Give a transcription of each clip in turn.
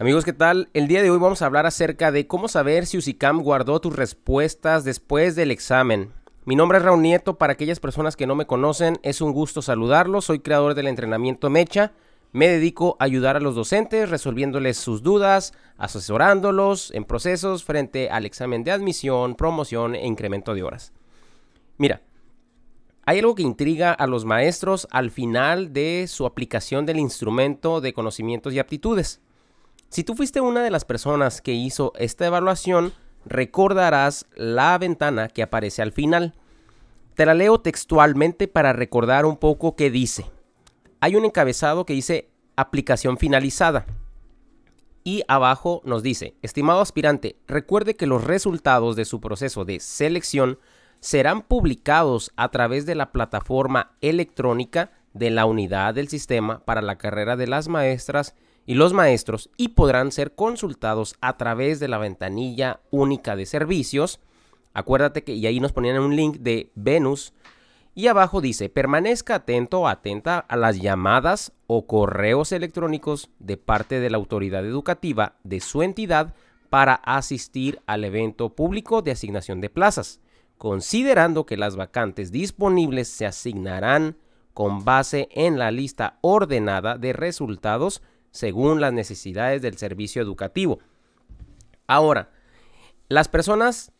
Amigos, ¿qué tal? El día de hoy vamos a hablar acerca de cómo saber si USICAM guardó tus respuestas después del examen. Mi nombre es Raúl Nieto, para aquellas personas que no me conocen, es un gusto saludarlos, soy creador del entrenamiento Mecha, me dedico a ayudar a los docentes resolviéndoles sus dudas, asesorándolos en procesos frente al examen de admisión, promoción e incremento de horas. Mira, hay algo que intriga a los maestros al final de su aplicación del instrumento de conocimientos y aptitudes. Si tú fuiste una de las personas que hizo esta evaluación, recordarás la ventana que aparece al final. Te la leo textualmente para recordar un poco qué dice. Hay un encabezado que dice aplicación finalizada. Y abajo nos dice, estimado aspirante, recuerde que los resultados de su proceso de selección serán publicados a través de la plataforma electrónica de la unidad del sistema para la carrera de las maestras y los maestros y podrán ser consultados a través de la ventanilla única de servicios. Acuérdate que y ahí nos ponían un link de Venus y abajo dice, permanezca atento o atenta a las llamadas o correos electrónicos de parte de la autoridad educativa de su entidad para asistir al evento público de asignación de plazas, considerando que las vacantes disponibles se asignarán con base en la lista ordenada de resultados según las necesidades del servicio educativo. Ahora, las personas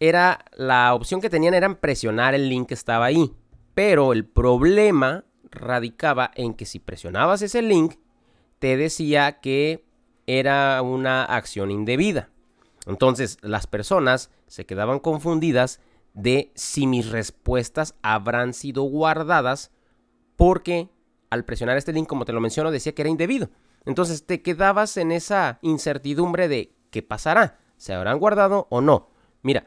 era la opción que tenían era presionar el link que estaba ahí, pero el problema radicaba en que si presionabas ese link te decía que era una acción indebida. Entonces, las personas se quedaban confundidas de si mis respuestas habrán sido guardadas porque al presionar este link, como te lo menciono, decía que era indebido. Entonces te quedabas en esa incertidumbre de qué pasará, se habrán guardado o no. Mira,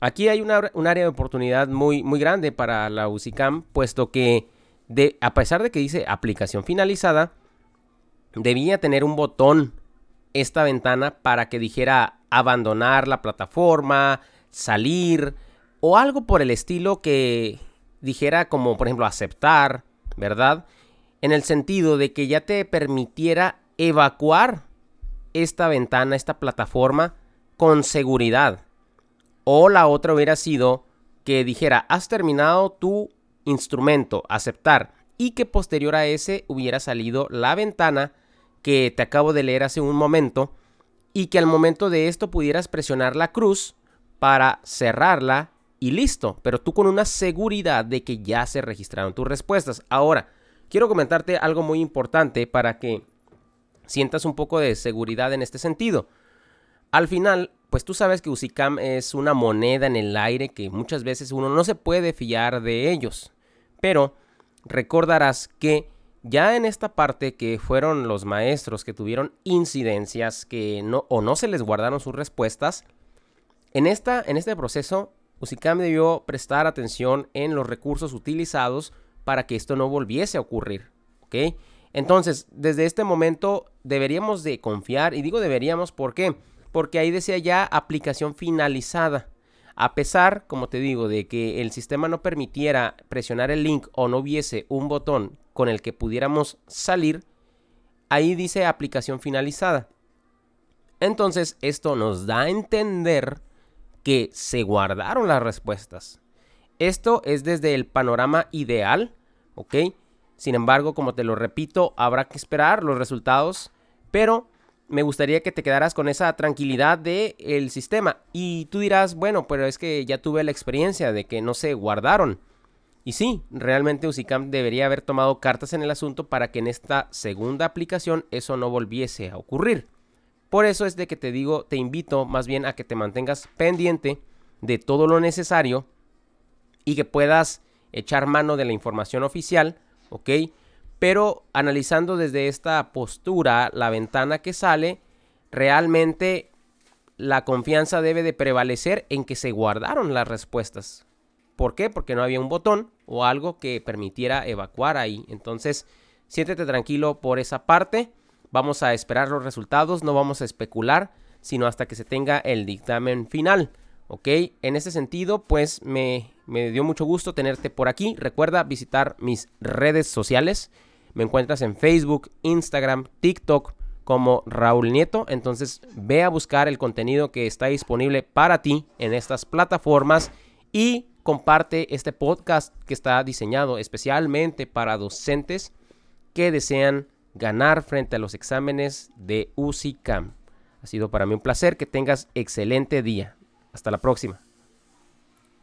aquí hay un área de oportunidad muy, muy grande para la UCICAM, puesto que de, a pesar de que dice aplicación finalizada, debía tener un botón esta ventana para que dijera abandonar la plataforma, salir o algo por el estilo que dijera como por ejemplo aceptar, ¿verdad? En el sentido de que ya te permitiera evacuar esta ventana, esta plataforma con seguridad. O la otra hubiera sido que dijera, has terminado tu instrumento, aceptar, y que posterior a ese hubiera salido la ventana que te acabo de leer hace un momento, y que al momento de esto pudieras presionar la cruz para cerrarla y listo, pero tú con una seguridad de que ya se registraron tus respuestas. Ahora, quiero comentarte algo muy importante para que sientas un poco de seguridad en este sentido. Al final, pues tú sabes que Usicam es una moneda en el aire que muchas veces uno no se puede fiar de ellos. Pero recordarás que ya en esta parte que fueron los maestros que tuvieron incidencias que no o no se les guardaron sus respuestas, en, esta, en este proceso Usicam debió prestar atención en los recursos utilizados para que esto no volviese a ocurrir. ¿Ok? Entonces, desde este momento deberíamos de confiar, y digo deberíamos, ¿por qué? Porque ahí decía ya aplicación finalizada. A pesar, como te digo, de que el sistema no permitiera presionar el link o no hubiese un botón con el que pudiéramos salir, ahí dice aplicación finalizada. Entonces, esto nos da a entender que se guardaron las respuestas. Esto es desde el panorama ideal, ¿ok? Sin embargo, como te lo repito, habrá que esperar los resultados, pero me gustaría que te quedaras con esa tranquilidad del el sistema. Y tú dirás, bueno, pero es que ya tuve la experiencia de que no se guardaron. Y sí, realmente Usicam debería haber tomado cartas en el asunto para que en esta segunda aplicación eso no volviese a ocurrir. Por eso es de que te digo, te invito más bien a que te mantengas pendiente de todo lo necesario y que puedas echar mano de la información oficial, ¿ok? Pero analizando desde esta postura la ventana que sale, realmente la confianza debe de prevalecer en que se guardaron las respuestas. ¿Por qué? Porque no había un botón o algo que permitiera evacuar ahí. Entonces, siéntete tranquilo por esa parte. Vamos a esperar los resultados, no vamos a especular, sino hasta que se tenga el dictamen final. ¿Ok? En ese sentido, pues me, dio mucho gusto tenerte por aquí. Recuerda visitar mis redes sociales. Me encuentras en Facebook, Instagram, TikTok como Raúl Nieto. Entonces ve a buscar el contenido que está disponible para ti en estas plataformas y comparte este podcast que está diseñado especialmente para docentes que desean ganar frente a los exámenes de UCICAM. Ha sido para mí un placer que tengas excelente día. Hasta la próxima.